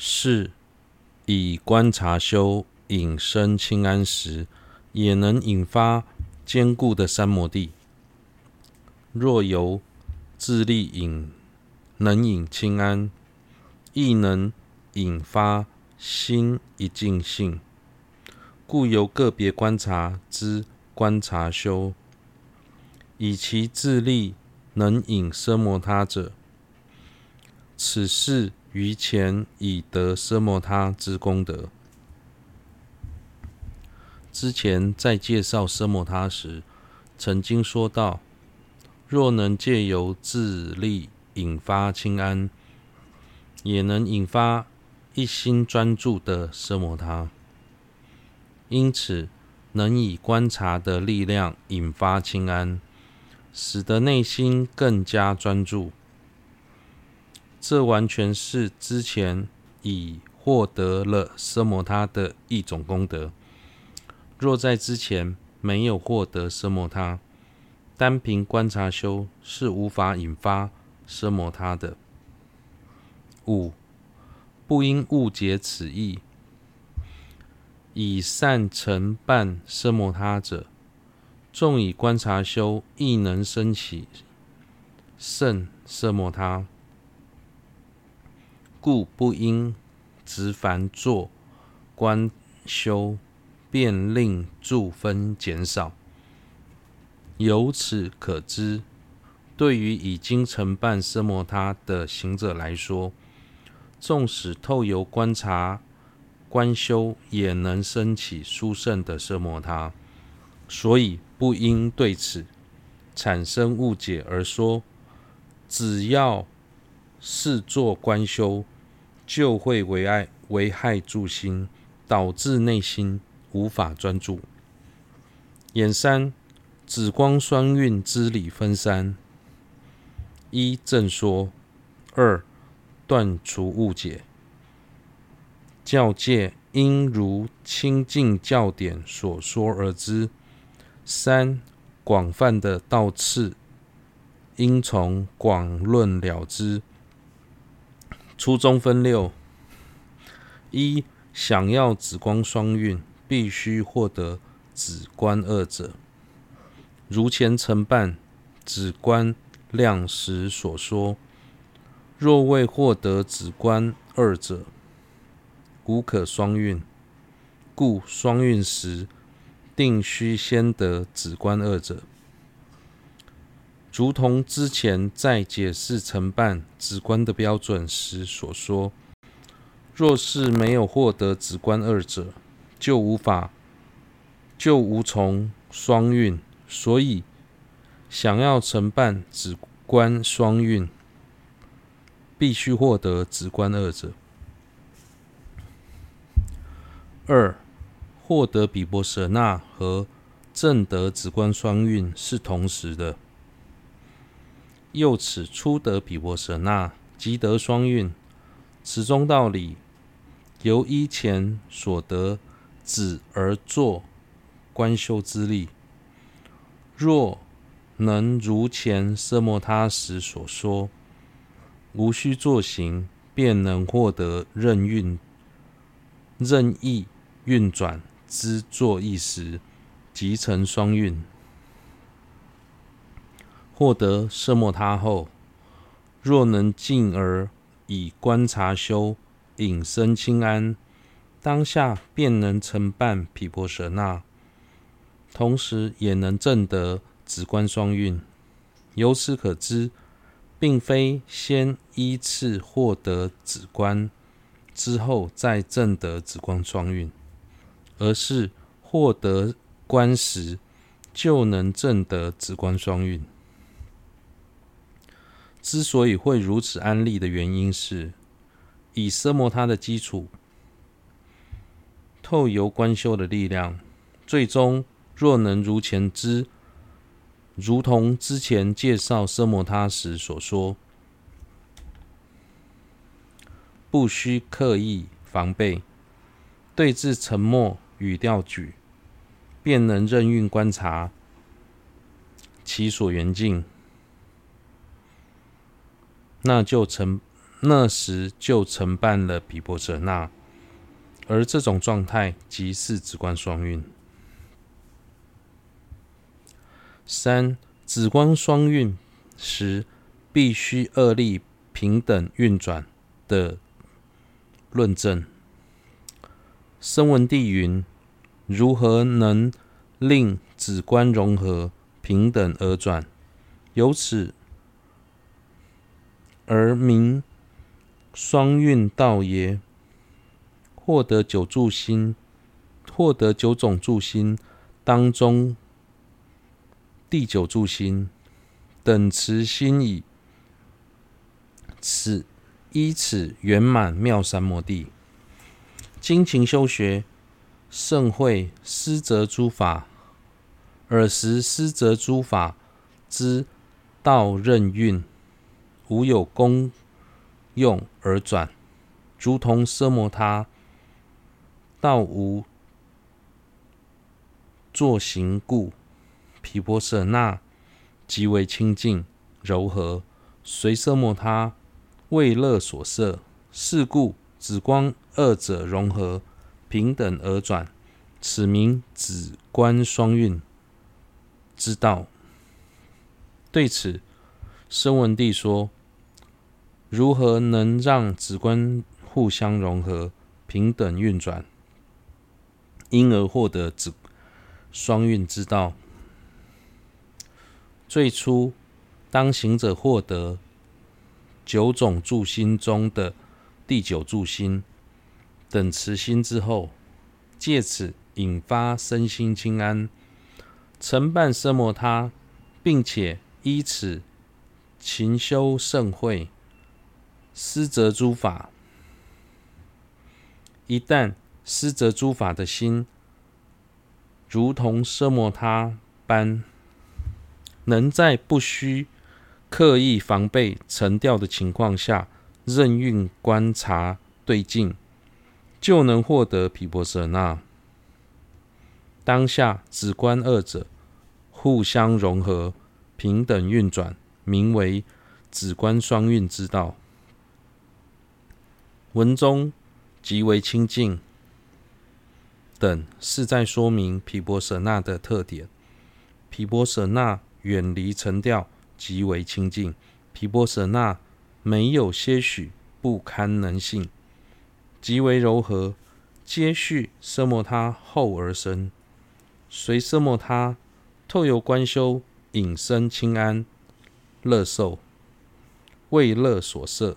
是以观察修引生清安时，也能引发坚固的三摩地。若由自力引，能引清安，亦能引发心一净性。故由个别观察之观察修，以其自力能引奢摩他者，此是于前已得奢摩他之功德。之前在介绍奢摩他时，曾经说到。若能借由自力引发清安，也能引发一心专注的奢摩他。因此，能以观察的力量引发清安，使得内心更加专注。这完全是之前已获得了奢摩他的一种功德。若在之前没有获得奢摩他，单凭观察修是无法引发奢摩他的。五，不应误解此意。以善成办奢摩他者，纵以观察修亦能升起胜奢摩他，故不应执凡做观修，便令助分减少。由此可知，对于已经承办奢摩他的行者来说，纵使透由观察观修，也能升起殊胜的奢摩他，所以不应对此产生误解而说，只要是做观修，就会危害危害助心，导致内心无法专注。演三。紫光双运之理分三：一、正说；二、断除误解。教诫应如清净教典所说而知；三、广泛的道次应从广论了知。初中分六：一、想要紫光双运，必须获得止观二者。如前承办止观量时所说，若未获得止观二者，无可双运。故双运时，定须先得止观二者。如同之前在解释承办直观的标准时所说，若是没有获得直观二者，就无法，就无从双运。所以，想要承办直观双运，必须获得直观二者。二，获得比波舍那和正得止观双运是同时的。又此初得毗婆舍那，即得双运，此中道理，由依前所得止而作观修之力。若能如前奢摩他时所说，无需作行，便能获得任运、任意运转之作意时，即成双运。获得奢摩他后，若能进而以观察修引生清安，当下便能承办毗婆舍那。同时也能证得紫观双运，由此可知，并非先依次获得止观，之后再证得止观双运，而是获得观时就能证得止观双运。之所以会如此安利的原因是，以奢摩他的基础，透由观修的力量，最终。若能如前知，如同之前介绍奢摩他时所说，不需刻意防备，对峙沉默与调举，便能任运观察其所缘境，那就成那时就承办了比波舍那，而这种状态即是止观双运。三止观双运时，必须二力平等运转的论证。声闻地云：如何能令止观融合平等而转？由此而名双运道也。获得九住心，获得九种住心当中，第九住心等持心已，此依此圆满妙三摩地。精勤修学，胜会思择诸法，尔时思择诸法之道任运，无有功用而转，如同奢摩他道无作行故，毗婆舍那极为清净柔和，随奢摩他为乐所摄，是故止观二者融合平等而转，此名止观双运之道。对此，声闻帝说：如何能让子观互相融合、平等运转，因而获得子双运之道？最初，当行者获得九种住心中的第九住心等持心之后，借此引发身心清安，承办奢摩他，并且依此勤修盛会，思择诸法。一旦思择诸法的心，如同奢摩他般，能在不需刻意防备沉掉的情况下，任运观察对境，就能获得毗婆舍那。当下止观二者互相融合，平等运转，名为止观双运之道。文中极为清净等，是在说明毗婆舍那的特点。毗婆舍那远离尘掉，极为清净。毗婆舍那没有些许不堪能性，极为柔和，接续奢摩他后而生，随奢摩他透由观修，引生清安乐受，为乐所摄。